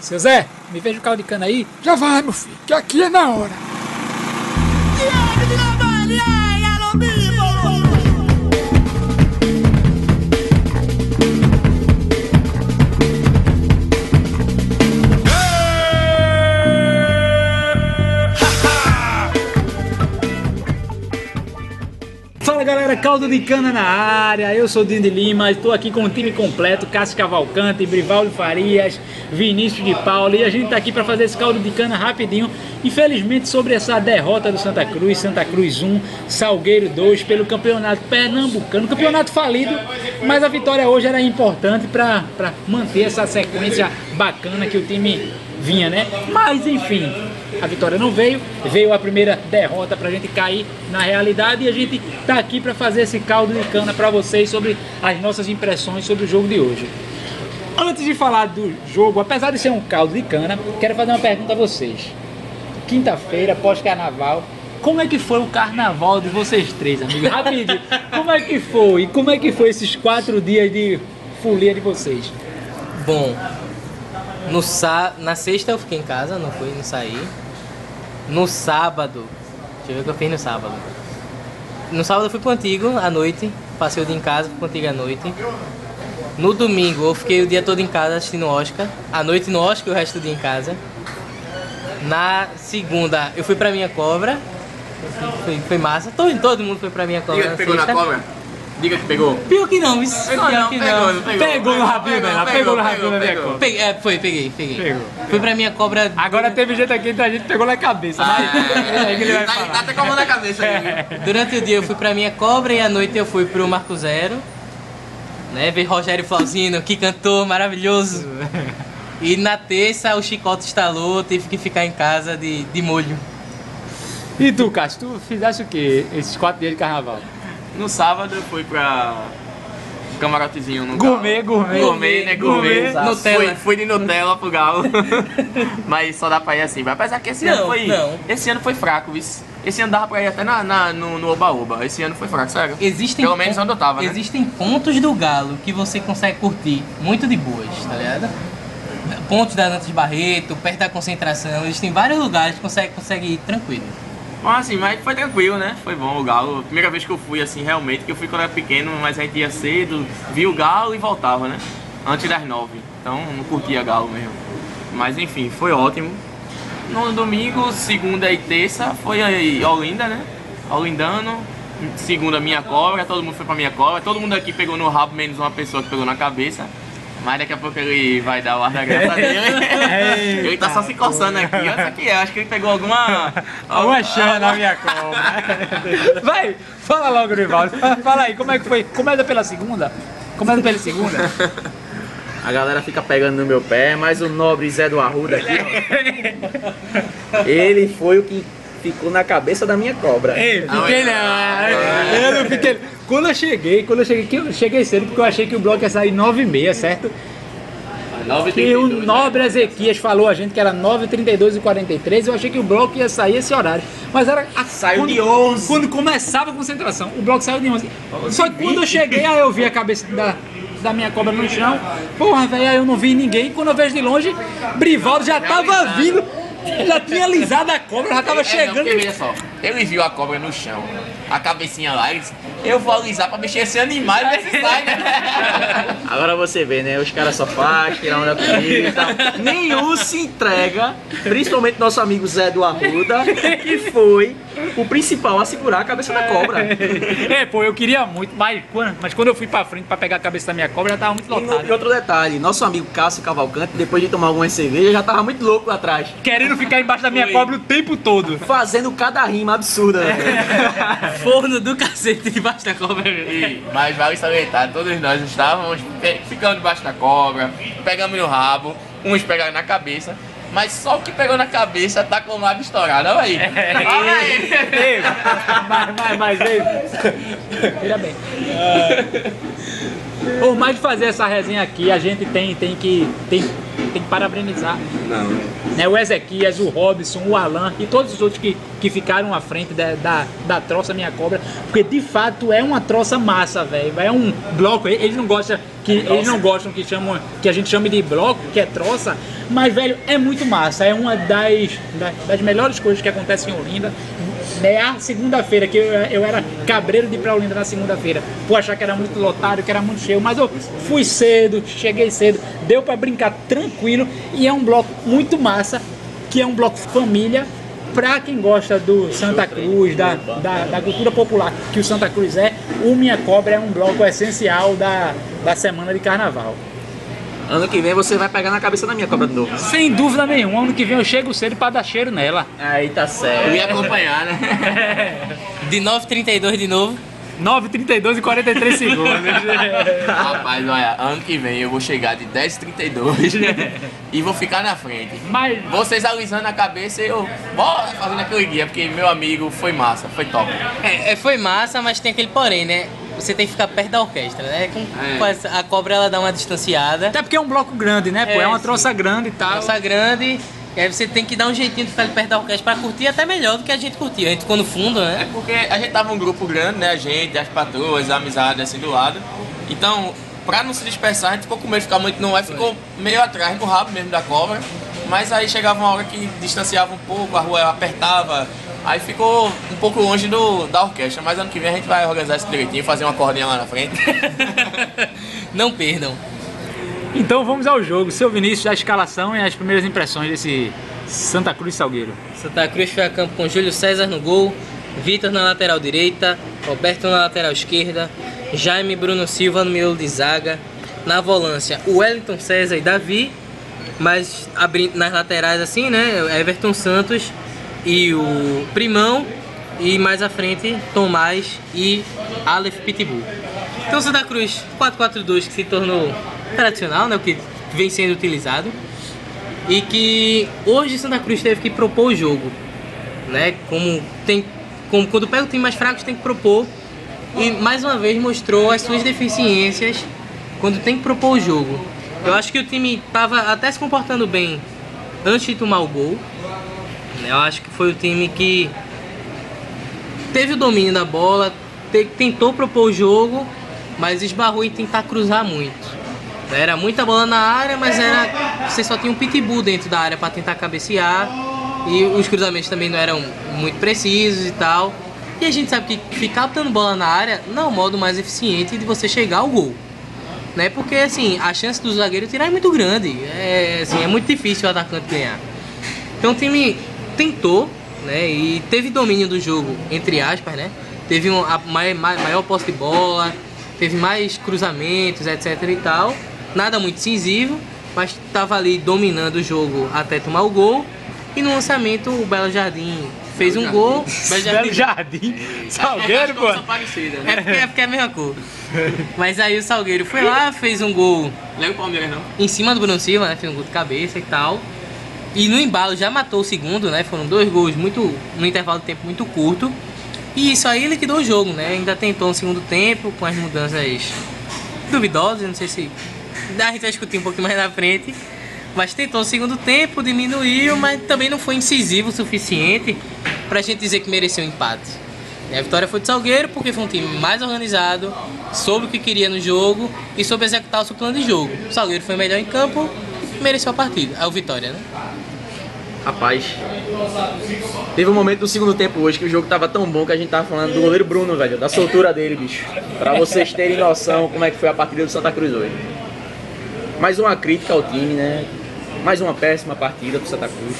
Seu Zé, me veja o caldo de cana aí. Já vai, meu filho, que aqui é na hora. Galera, caldo de cana na área. Eu sou o Dindi Lima, estou aqui com o time completo: Cássio Cavalcante, Brivaldo Farias, Vinícius de Paula. E a gente está aqui para fazer esse caldo de cana rapidinho. Infelizmente, sobre essa derrota do Santa Cruz, Santa Cruz 1, Salgueiro 2, pelo campeonato pernambucano. Campeonato falido, mas a vitória hoje era importante para manter essa sequência bacana que o time vinha, né? Mas enfim, a vitória não veio, veio a primeira derrota pra gente cair na realidade e a gente tá aqui para fazer esse caldo de cana para vocês sobre as nossas impressões sobre o jogo de hoje. Antes de falar do jogo, apesar de ser um caldo de cana, quero fazer uma pergunta a vocês. Quinta-feira, pós-carnaval, como é que foi o carnaval de vocês três, amigos? Rapidinho, como é que foi? Como é que foi esses quatro dias de folia de vocês? Bom, no sá... na sexta eu fiquei em casa, não fui, não saí. No sábado, deixa eu ver o que eu fiz no sábado. No sábado eu fui pro Antigo à noite, passei o dia em casa, fui pro Antigo à noite. No domingo eu fiquei o dia todo em casa assistindo Oscar, à noite no Oscar e o resto do dia em casa. Na segunda eu fui pra minha cobra, foi, foi massa, todo, todo mundo foi pra minha cobra. Diga que pegou na sexta. cobra. Diga que pegou. Pior que não, isso. Pegou, pior não, que pegou, não pegou. Pegou no rabinho dela, pegou no rabinho da minha pegou. cobra. Peguei, é, foi, peguei, peguei. Pegou. Fui pra minha cobra. Agora teve gente aqui que a gente pegou na cabeça, mas é ele tá, tá até com a mão na cabeça aí. viu? Durante o dia eu fui pra minha cobra e à noite eu fui pro Marco Zero. Né, ver Rogério Flauzino, que cantor maravilhoso. E na terça o chicote instalou, tive que ficar em casa de, de molho. E tu, Cássio, tu fizeste o que esses quatro dias de carnaval? No sábado eu fui pra camarotezinho no Gourmet, Galo. gourmet. Gourmet, né? Gourmet. Gourmet. Nutella. Fui, fui de Nutella pro Galo. Mas só dá pra ir assim. Apesar que esse Não, ano foi. não. Esse ano foi fraco, viu? Esse ano dava pra ir até na, na- no, Oba-Oba. Esse ano foi fraco, sério. Existem Pelo menos onde eu tava, né? Existem pontos do Galo que você consegue curtir muito de boas, tá ligado? Pontos da Nantes Barreto, perto da concentração, existem vários lugares que consegue, consegue ir tranquilo. Mas assim, mas foi tranquilo, né? Foi bom o Galo. Primeira vez que eu fui assim, realmente, que eu fui quando era pequeno, mas a gente ia cedo, via o Galo e voltava, né? Antes das nove. Então não curtia Galo mesmo. Mas enfim, foi ótimo. No domingo, segunda e terça, foi aí Olinda, né? Olindano. Segunda, minha cobra, todo mundo foi pra minha cobra. Todo mundo aqui pegou no rabo, menos uma pessoa que pegou na cabeça. Mas daqui a pouco ele vai dar o ar da graça dele. ele tá só se coçando aqui. Olha isso aqui, eu acho que ele pegou alguma. Alguma chana na minha cobra. Vai, fala logo, Rivaldo. Fala aí, como é que foi? Começa pela segunda? Começa pela segunda? A galera fica pegando no meu pé, mas o nobre Zé do Arruda aqui, ó, ele foi o que ficou na cabeça da minha cobra. Ei, fiquei não. Eu não fiquei. Quando eu cheguei, quando eu cheguei, que eu cheguei cedo porque eu achei que o bloco ia sair 9 e meia, certo? E o nobre Ezequias falou a gente que era 9h32 e 43 eu achei que o bloco ia sair esse horário. Mas era. A, Saiu quando, de 11. Quando começava a concentração, o bloco saiu de 11. Só que quando eu cheguei, aí eu vi a cabeça da, da minha cobra no chão. Porra, velho, aí eu não vi ninguém. Quando eu vejo de longe, Brivaldo já tava vindo. Já tinha alisado a cobra, já tava É, não, chegando. porque veja só, ele viu a cobra no chão, a cabecinha lá, ele disse, eu vou alisar pra mexer esse animal e ver se sai, né? Agora você vê, né? Os caras só fazem, tiram onda comigo e tal. Nenhum se entrega, principalmente nosso amigo Zé do Arruda, que foi o principal a segurar a cabeça da cobra. É, pô, eu queria muito, mas quando, mas quando eu fui pra frente pra pegar a cabeça da minha cobra, já tava muito E, no- e lotado. outro detalhe, nosso amigo Cássio Cavalcante, depois de tomar algumas cervejas, já tava muito louco lá atrás. Querendo ficar embaixo da minha Foi. cobra o tempo todo. Fazendo cada rima absurda. né? Forno do cacete debaixo da cobra. E- Mas vale salientar, todos nós estávamos pe- ficando debaixo da cobra, pegamos no rabo, uns pegaram na cabeça, mas só o que pegou na cabeça tá com o lábio estourado, olha aí. Olha aí. Mas, mas, mas, ei. Veja bem. Por mais de fazer essa resenha aqui, a gente tem, tem, que, tem, tem que parabenizar Não. né, o Ezequias, o Robson, o Alan e todos os outros que, que ficaram à frente da, da, da troça Minha Cobra, porque de fato é uma troça massa, velho. É um bloco, eles não gostam que eles não gostam que chamam que a gente chame de bloco, que é troça, mas velho, é muito massa, é uma das, das, das melhores coisas que acontecem em Olinda. É a segunda-feira, que eu, eu era cabreiro de ir pra Olinda na segunda-feira, por achar que era muito lotado, que era muito cheio, mas eu fui cedo, cheguei cedo, deu pra brincar tranquilo e é um bloco muito massa, que é um bloco família, pra quem gosta do Santa Cruz, da, da, da cultura popular que o Santa Cruz é, o Minha Cobra é um bloco essencial da, da semana de carnaval. Ano que vem você vai pegar na cabeça da minha cobra de novo. Sem dúvida nenhuma, ano que vem eu chego cedo pra dar cheiro nela. Aí tá Eu certo. ia acompanhar, né? De 9h32 de novo. 9, 32 e 43 segundos. Rapaz, olha, ano que vem eu vou chegar de 10h32 e vou ficar na frente. Mas Vocês alisando a cabeça e eu, bora fazendo aquele guia, porque meu amigo foi massa, foi top. É, é, foi massa, mas tem aquele porém, né? Você tem que ficar perto da orquestra, né? Com, É. com essa- a cobra ela dá uma distanciada. até porque é um bloco grande, né? Pô, é, É, uma sim. troça grande e tal. Calça grande. E aí você tem que dar um jeitinho de ficar ali perto da orquestra pra curtir até melhor do que a gente curtiu. A gente ficou no fundo, É né? porque a gente tava um grupo grande, né? A gente, as patroas, a amizade assim do lado. Então, pra não se dispersar, a gente ficou com medo de ficar muito no ar, ficou meio atrás do rabo mesmo da cobra. Mas aí chegava uma hora que distanciava um pouco, a rua apertava. Aí ficou um pouco longe do, da orquestra. Mas ano que vem a gente vai organizar isso direitinho, fazer uma cordinha lá na frente. Não perdam. Então vamos ao jogo. Seu Vinícius, a escalação e as primeiras impressões desse Santa Cruz Salgueiro. Santa Cruz foi a campo com Júlio César no gol, Vitor na lateral direita, Roberto na lateral esquerda, Jaime Bruno Silva no miolo de zaga, na volância Wellington César e Davi, mas abrindo nas laterais assim, né? Everton Santos e o Primão e mais à frente Tomás e Aleph Pitbull. Então Santa Cruz 4-4-2 que se tornou tradicional, né? O que vem sendo utilizado e que hoje Santa Cruz teve que propor o jogo, né? Como tem, como quando pega o time mais fraco tem que propor e mais uma vez mostrou as suas deficiências quando tem que propor o jogo. Eu acho que o time estava até se comportando bem antes de tomar o gol. Eu acho que foi o time que teve o domínio da bola, te- tentou propor o jogo, mas esbarrou em tentar cruzar muito. Era muita bola na área, mas era você só tinha um pitbull dentro da área para tentar cabecear e os cruzamentos também não eram muito precisos e tal. E a gente sabe que ficar botando bola na área não é o modo mais eficiente de você chegar ao gol. Né? Porque assim, a chance do zagueiro tirar é muito grande. É, assim, é muito difícil o atacante ganhar. Então o time tentou, né? E teve domínio do jogo, entre aspas, né? Teve um, a mai- mai- maior posse de bola, teve mais cruzamentos, etc e tal. Nada muito incisivo, mas estava ali dominando o jogo até tomar o gol. E no lançamento o Belo Jardim fez um gol. Belo Jardim, Salgueiro, pô. São parecidas, né? É porque, é porque é a mesma cor. Mas aí o Salgueiro foi lá, fez um gol Lembra o Palmeiras não? em cima do Bruno Silva, né? Fez um gol de cabeça e tal. E no embalo já matou o segundo, né? Foram dois gols muito no intervalo de tempo muito curto. E isso aí liquidou o jogo, né? Ainda tentou um segundo tempo com as mudanças duvidosas, não sei se a gente vai discutir um pouquinho mais na frente. Mas tentou um segundo tempo, diminuiu, mas também não foi incisivo o suficiente pra gente dizer que mereceu um empate. A vitória foi do Salgueiro porque foi um time mais organizado, soube o que queria no jogo e soube executar o seu plano de jogo. O Salgueiro foi melhor em campo e mereceu a partida, a vitória, né? Rapaz, teve um momento do segundo tempo hoje que o jogo tava tão bom que a gente tava falando do goleiro Bruno, velho, da soltura dele, bicho. Pra vocês terem noção como é que foi a partida do Santa Cruz hoje. Mais uma crítica ao time, né? Mais uma péssima partida do Santa Cruz.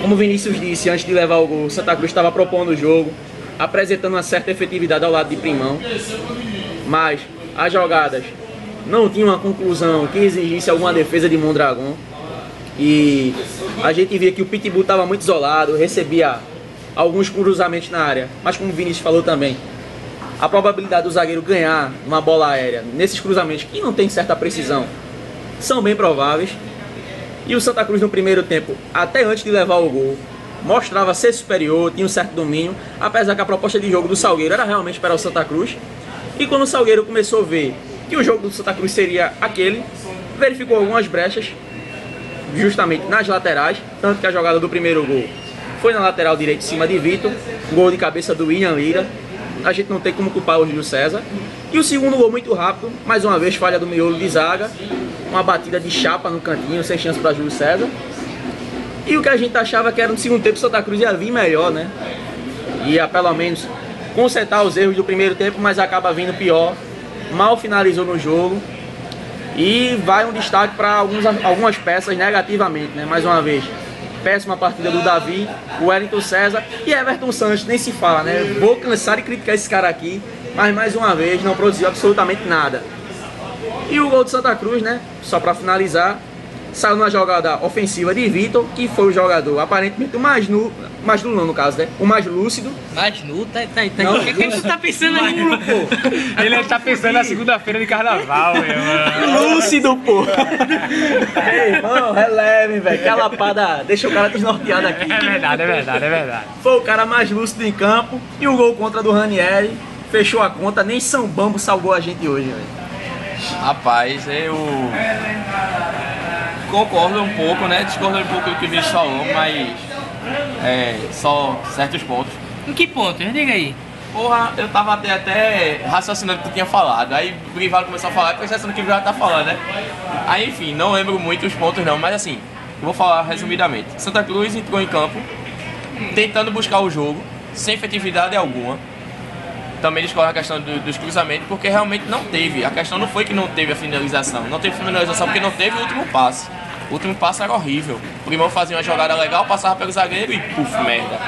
Como o Vinícius disse antes de levar o gol, Santa Cruz estava propondo o jogo, apresentando uma certa efetividade ao lado de Primão. Mas as jogadas não tinham uma conclusão que exigisse alguma defesa de Mondragão. E a gente via que o Pitbull estava muito isolado, recebia alguns cruzamentos na área. Mas como o Vinícius falou também, a probabilidade do zagueiro ganhar uma bola aérea nesses cruzamentos que não tem certa precisão são bem prováveis. E o Santa Cruz no primeiro tempo, até antes de levar o gol, mostrava ser superior, tinha um certo domínio, apesar que a proposta de jogo do Salgueiro era realmente para o Santa Cruz. E quando o Salgueiro começou a ver que o jogo do Santa Cruz seria aquele, verificou algumas brechas, justamente nas laterais, tanto que a jogada do primeiro gol foi na lateral direita em cima de Vitor, gol de cabeça do William Lira. A gente não tem como culpar o Júlio César. E o segundo gol muito rápido, mais uma vez falha do miolo de zaga, uma batida de chapa no cantinho, sem chance para Júlio César. E o que a gente achava que era no segundo tempo Santa Cruz ia vir melhor, né? Ia pelo menos consertar os erros do primeiro tempo, mas acaba vindo pior. Mal finalizou no jogo. E vai um destaque para algumas peças negativamente, né? Mais uma vez. Péssima partida do Davi, o Wellington César e Everton Santos, nem se fala, né? Vou cansar de criticar esse cara aqui, mas mais uma vez não produziu absolutamente nada. E o gol de Santa Cruz, né? Só para finalizar, saiu numa jogada ofensiva de Vitor, que foi o jogador aparentemente o mais nu, mais nulo não, no caso, né? O mais lúcido. Mais nu, tá, tá, tá. Não, o que, que tu tá pensando aí? Nulo, pô. Ele tá pensando na segunda-feira de carnaval, meu irmão. Lúcido, pô. Ei, irmão, relevem, velho. Que lapada deixa o cara desnorteado aqui. É verdade, é verdade, é verdade. Foi o cara mais lúcido em campo. E o gol contra do Ranieri fechou a conta. Nem São Bambo salvou a gente hoje, velho. Rapaz, eu concordo um pouco, né? Discordo um pouco do que o Vinícius falou, mas é, só certos pontos. Em que ponto? Diga aí. Porra, eu tava até, até raciocinando o que tu tinha falado. Aí o Grivaldo começou a falar e pensando no que o Grivaldo tá falando, né? Aí, enfim, não lembro muito os pontos não, mas assim, eu vou falar resumidamente. Santa Cruz entrou em campo tentando buscar o jogo, sem efetividade alguma. Também discordo a questão do- dos cruzamentos, porque realmente não teve. A questão não foi que não teve a finalização. Não teve finalização porque não teve o último passe. O último passe era horrível. O Primão fazia uma jogada legal, passava pelo zagueiro e puf, merda.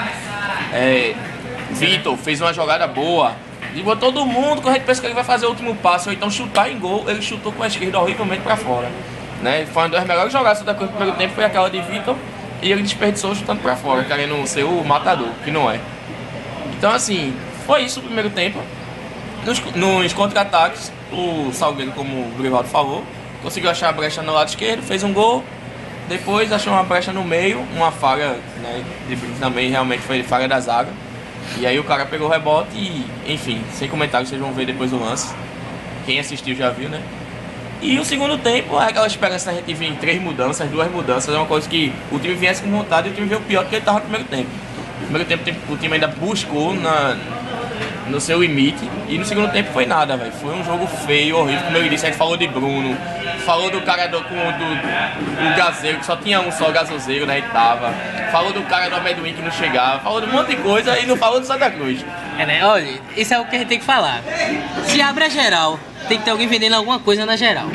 É, Vitor fez uma jogada boa. Botou todo mundo, quando a gente pensa que ele vai fazer o último passe, ou então chutar em gol, ele chutou com a esquerda horrivelmente pra fora. Né? Foi uma das melhores jogadas da Cruz no primeiro tempo, foi aquela de Vitor, e ele desperdiçou chutando pra fora, querendo ser o matador, que não é. Então assim, foi isso o primeiro tempo. Nos, nos contra-ataques, o Salgueiro, como o Grivaldo falou, conseguiu achar a brecha no lado esquerdo, fez um gol. Depois achou uma brecha no meio, uma falha, né, também realmente foi falha da zaga. E aí o cara pegou o rebote e, enfim, sem comentários, vocês vão ver depois o lance. Quem assistiu já viu, né? E o segundo tempo é aquela esperança da gente vir em três mudanças, duas mudanças, é uma coisa que o time viesse com vontade e o time veio pior do que ele estava no primeiro tempo. No primeiro tempo o time ainda buscou na, no seu limite e no segundo tempo foi nada, velho. Foi um jogo feio, horrível. Como eu disse, a gente falou de Bruno, falou do cara do, do, do Gazeiro, que só tinha um só gasozeiro, né? E tava. Falou do cara do Amendoim que não chegava, falou de um monte de coisa e não falou do Santa Cruz. É, né? Olha, isso é o que a gente tem que falar. Se abre a geral, tem que ter alguém vendendo alguma coisa na geral.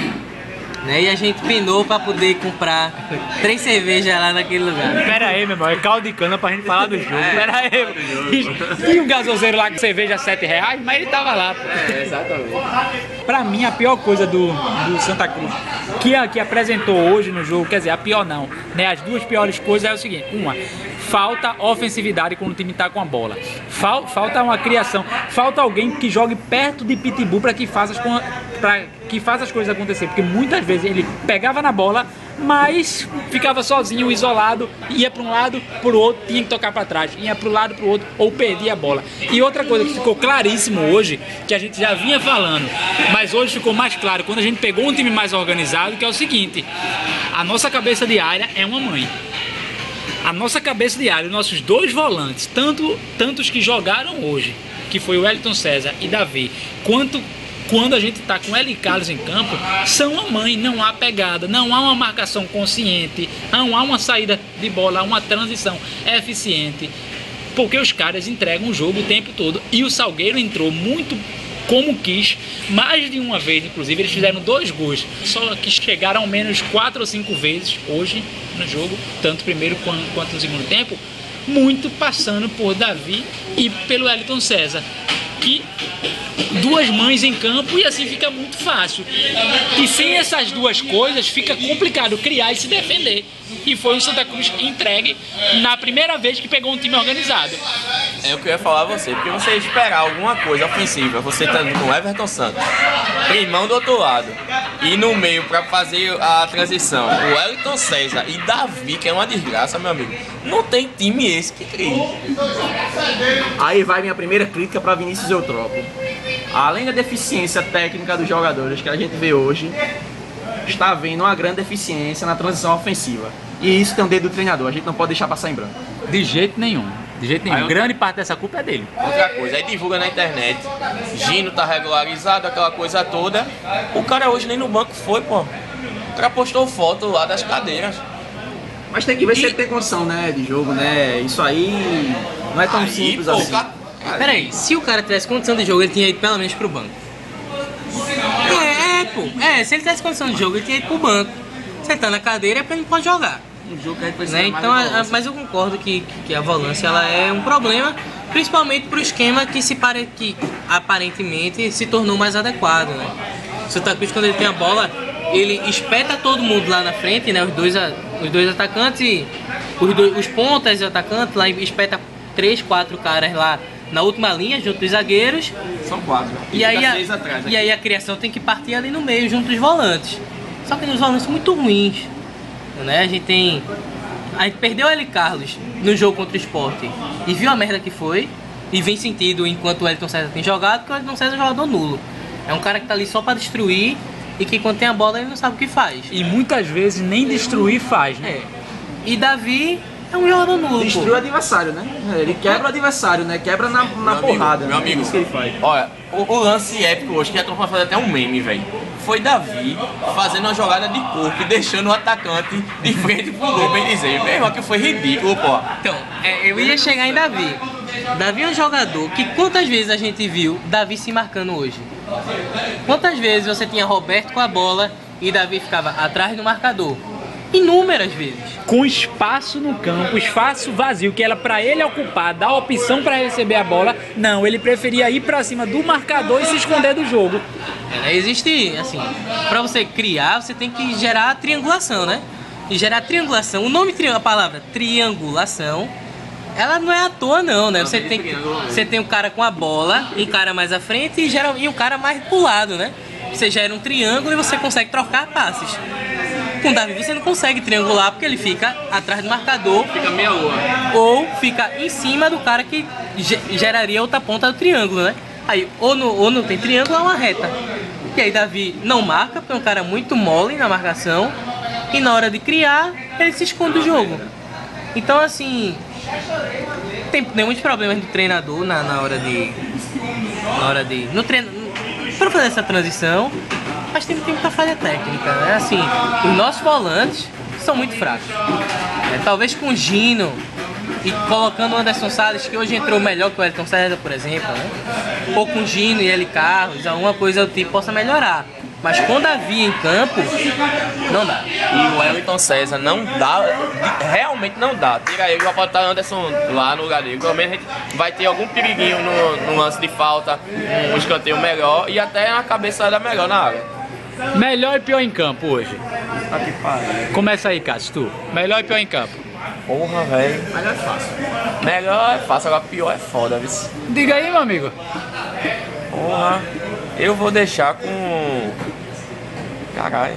Né? E a gente penou pra poder comprar três cervejas lá naquele lugar. Pera aí, meu irmão, é caldo de cana pra gente falar do jogo. Pera aí, e, o gasoseiro lá com cerveja a 7 reais, mas ele tava lá. pô. exatamente. Pra mim, a pior coisa do, do Santa Cruz, que, que apresentou hoje no jogo, quer dizer, a pior não, né? As duas piores coisas é o seguinte: uma, falta ofensividade quando o time tá com a bola. Fal- falta uma criação, falta alguém que jogue perto de Pitbull para que faça as pra que faça as coisas acontecer, porque muitas vezes ele pegava na bola, mas ficava sozinho, isolado, ia para um lado, para o outro, tinha que tocar para trás, ia para o lado, para o outro, ou perdia a bola. E outra coisa que ficou claríssimo hoje, que a gente já vinha falando, mas hoje ficou mais claro quando a gente pegou um time mais organizado, que é o seguinte: a nossa cabeça de área é uma mãe. A nossa cabeça de área, os nossos dois volantes, tanto tantos que jogaram hoje, que foi o Elton César e Davi, quanto quando a gente está com L. Carlos em campo, são a mãe, não há pegada, não há uma marcação consciente, não há uma saída de bola, uma transição eficiente, porque os caras entregam o jogo o tempo todo. E o Salgueiro entrou muito como quis, mais de uma vez, inclusive, eles fizeram dois gols, só que chegaram ao menos quatro ou cinco vezes hoje no jogo, tanto primeiro quanto, quanto no segundo tempo, muito passando por Davi e pelo Elton César, que duas mães em campo e assim fica muito fácil. E sem essas duas coisas fica complicado criar e se defender. E foi o Santa Cruz entregue na primeira vez que pegou um time organizado. É o que eu ia falar a você, porque você esperar alguma coisa ofensiva, você tá com Everton Santos, Primão do outro lado, e no meio pra fazer a transição, o Wellington César e Davi, que é uma desgraça, meu amigo. Não tem time esse que cria. Aí vai minha primeira crítica para Vinícius Eutrópio. além da deficiência técnica dos jogadores que a gente vê hoje, está havendo uma grande deficiência na transição ofensiva. E isso tem um dedo do treinador, a gente não pode deixar passar em branco. De jeito nenhum. De jeito nenhum. Aí eu- Grande parte dessa culpa é dele. Outra coisa, aí divulga na internet. Gino tá regularizado, aquela coisa toda. O cara hoje nem no banco foi, pô. O cara postou foto lá das cadeiras. Mas tem que ver se E- ele tem condição, né, de jogo, né? Isso aí não é tão Aí, simples pô, assim. cara- Peraí, se o cara tivesse condição de jogo, ele tinha ido pelo menos pro banco. É, é, pô. É, se ele tivesse condição de jogo, ele tinha ido pro banco. Se tá na cadeira é porque ele não pode jogar. Um jogo que a gente precisa Né? Então, de a- a- mas eu concordo que, que a volância ela é um problema, principalmente pro esquema que se pare, que aparentemente se tornou mais adequado, né? O Santa Cruz quando ele tem a bola, ele espeta todo mundo lá na frente, né? Os dois, os dois atacantes, os, dois, os pontas e o atacante lá espeta três, quatro caras lá na última linha junto dos zagueiros São quatro. né? e aí, a, atrás. e aí a criação tem que partir ali no meio, junto dos volantes. Só que uns volantes muito ruins. Né? A gente tem. A gente perdeu o L. Carlos no jogo contra o Sport e viu a merda que foi. E vem sentido enquanto o Elton César tem jogado, porque o Elton César é um jogador nulo. É um cara que tá ali só pra destruir e que quando tem a bola ele não sabe o que faz. E muitas vezes nem destruir faz, né? É. E Davi é um jogador nulo. pô. Destrui o adversário, né? Ele quebra o adversário, né? Quebra na, na Meu amigo, porrada. Meu né? amigo, É isso que ele faz. Olha, o, o lance épico hoje, que a turma fazer até um meme, velho. Foi Davi fazendo uma jogada de corpo e deixando o atacante de frente pro gol, bem dizer. Meu irmão, que foi ridículo, pô. Então, é, eu ia chegar em Davi. Davi é um jogador que quantas vezes a gente viu Davi se marcando hoje? Quantas vezes você tinha Roberto com a bola e Davi ficava atrás do marcador? Inúmeras vezes. Com espaço no campo, espaço vazio, que era pra ele ocupar, dar opção pra receber a bola. Não, ele preferia ir pra cima do marcador e se esconder do jogo. É, né? Existe, assim, pra você criar, você tem que gerar triangulação, né? E gerar triangulação, o nome, a palavra triangulação, ela não é à toa não, né? Você tem, que- você tem um cara com a bola, um cara mais à frente e, geral, e um cara mais pro lado, né? Você gera um triângulo e você consegue trocar passes. Com o Davi você não consegue triangular porque ele fica atrás do marcador Fica meia lua. ou fica em cima do cara que ge- geraria outra ponta do triângulo, né? Aí, ou, no, ou não tem triângulo, é uma reta. E aí, Davi não marca, porque é um cara muito mole na marcação. E na hora de criar, ele se esconde do jogo. Então, assim. Tem, tem muitos problemas do treinador na, na hora de. Na hora de. No treino. Pra fazer essa transição. Mas tem, tem muita falha técnica, né? Assim, os nossos volantes são muito fracos. É, talvez com o Gino e colocando o Anderson Salles, que hoje entrou melhor que o Elton César, por exemplo, né? Ou com o Gino e ele Carlos, alguma coisa do tipo possa melhorar. Mas com o Davi em campo, não dá. E o Wellington César não dá, realmente não dá. Tira ele, vai botar Anderson lá no lugar dele. Pelo menos a gente vai ter algum periguinho no, no lance de falta, um escanteio melhor e até a cabeçada melhor na área. Melhor e pior em campo hoje. Começa aí, Cássio, tu. Melhor e pior em campo. Porra, velho. Melhor é fácil. Melhor é fácil, agora pior é foda, viu? Diga aí, meu amigo. Porra. Eu vou deixar com. Caralho.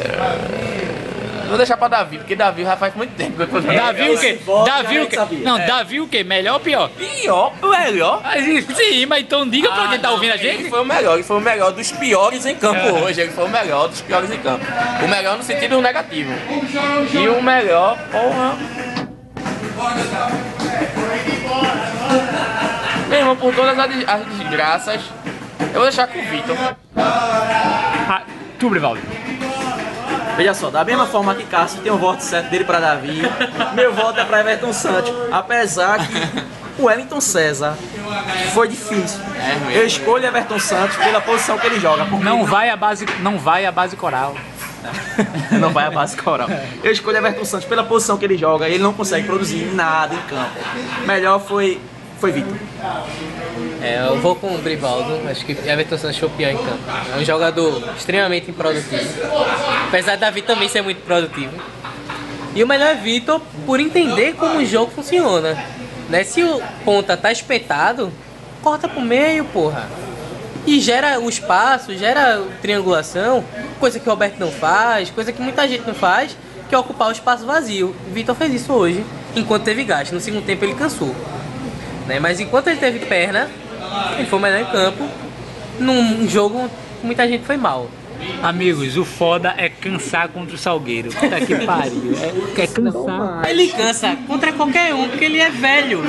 É, Vou deixar pra Davi, porque Davi já faz muito tempo que eu tô Davi o quê? Davi o quê? sabia. Não, Davi o quê? Melhor ou pior? Pior, melhor. Ah, Sim, mas então diga pra quem tá não, ouvindo a Ele gente. foi o melhor, ele foi o melhor dos piores em campo hoje. Ele foi o melhor dos piores em campo. O melhor no sentido negativo. E o melhor, porra. Meu irmão, por todas as desgraças, eu vou deixar com o Vitor. Ah, tu, Brivaldo. Veja só, da mesma forma que Cássio tem um voto certo dele pra Davi, meu voto é pra Everton Santos. Apesar que o Wellington César foi difícil. mesmo. Eu escolho Everton Santos pela posição que ele joga. porque Não vai a base, não vai a base coral. não vai a base coral. Eu escolho Everton Santos pela posição que ele joga e ele não consegue produzir nada em campo. Melhor foi, foi Vitor. É, eu vou com o Brivaldo, acho que Everton Santos foi o pior em campo. É um jogador extremamente improdutivo. Apesar de Davi também ser muito produtivo. E o melhor é Vitor por entender como o jogo funciona. Né? Se o ponta tá espetado, corta pro meio, porra. E gera o espaço, gera triangulação, coisa que o Roberto não faz, coisa que muita gente não faz, que é ocupar o espaço vazio. Vitor fez isso hoje, enquanto teve gasto. No segundo tempo ele cansou. Né? Mas enquanto ele teve perna, ele foi o melhor em campo. Num jogo, muita gente foi mal. Amigos, o foda é cansar contra o Salgueiro. Puta que pariu. É, é cansar. Ele cansa contra qualquer um, porque ele é velho.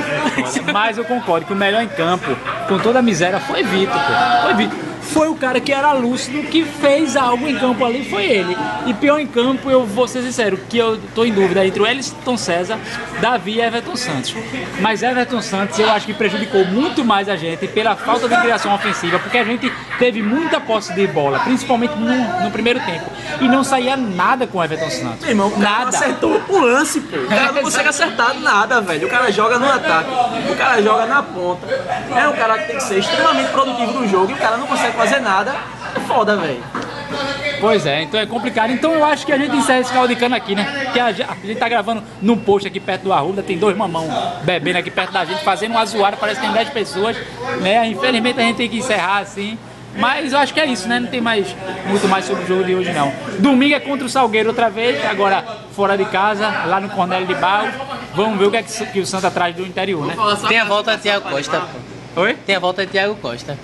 Mas eu concordo que o melhor em campo, com toda a miséria, foi Vitor, pô. Foi Vitor. Foi o cara que era lúcido, que fez algo em campo ali, foi ele. E pior em campo, eu vou ser sincero, que eu tô em dúvida entre o Eliston César, Davi e Everton Santos. Mas Everton Santos eu acho que prejudicou muito mais a gente pela falta de criação ofensiva, porque a gente teve muita posse de bola, principalmente no, no primeiro tempo. E não saía nada com o Everton Santos. Meu irmão, o cara nada. acertou o lance, pô. O cara não consegue acertar nada, velho. O cara joga no ataque, o cara joga na ponta. É um cara que tem que ser extremamente produtivo no jogo e o cara não consegue fazer nada. É foda, velho. Pois é, então é complicado. Então eu acho que a gente encerra esse caldo de cana aqui, né? Que a gente, tá gravando num posto aqui perto do Arruda, tem dois mamão bebendo aqui perto da gente, fazendo uma zoada, parece que tem 10 pessoas, né? Infelizmente a gente tem que encerrar assim. Mas eu acho que é isso, né? Não tem mais muito mais sobre o jogo de hoje não. Domingo é contra o Salgueiro outra vez, agora fora de casa, lá no Cornélio de Barro. Vamos ver o que, é que, o Santa traz do interior, né? Tem a volta de Thiago Costa. Oi? Tem a volta de Thiago Costa.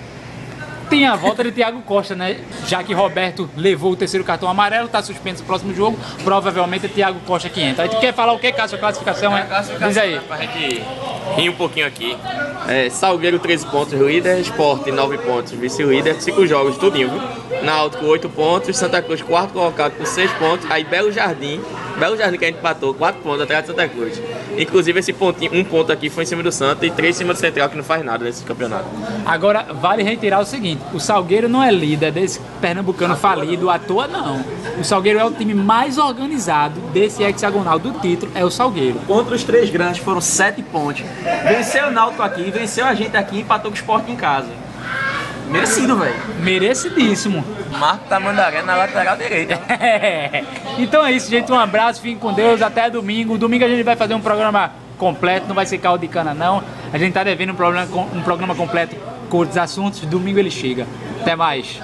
Tem a volta de Thiago Costa, né? Já que Roberto levou o terceiro cartão amarelo, tá suspenso no próximo jogo, provavelmente é Thiago Costa que entra. Aí tu quer falar o que, Cássio? A classificação é? Diz aí. Pra gente rir um pouquinho aqui. É, Salgueiro 13 pontos, líder, Sport 9 pontos, vice-líder, 5 jogos, tudinho, viu? Náutico 8 pontos, Santa Cruz quarto colocado com 6 pontos, aí Belo Jardim, Belo Jardim que a gente empatou, 4 pontos atrás de Santa Cruz. Inclusive esse pontinho, um ponto aqui foi em cima do Santa e três em cima do Central que não faz nada nesse campeonato. Agora, vale reiterar o seguinte: o Salgueiro não é líder desse pernambucano falido à toa, não. O Salgueiro é o time mais organizado desse hexagonal do título, é o Salgueiro. Contra os três grandes foram sete pontos. Venceu o Náutico aqui, venceu a gente aqui e empatou com o Sport em casa. Merecido, velho. Merecidíssimo. Marco Tamandaré na lateral direita. então é isso, gente. Um abraço, fiquem com Deus. Até domingo. Domingo a gente vai fazer um programa completo, não vai ser caldo de cana, não. A gente tá devendo um programa, um programa completo com outros assuntos. Domingo ele chega. Até mais.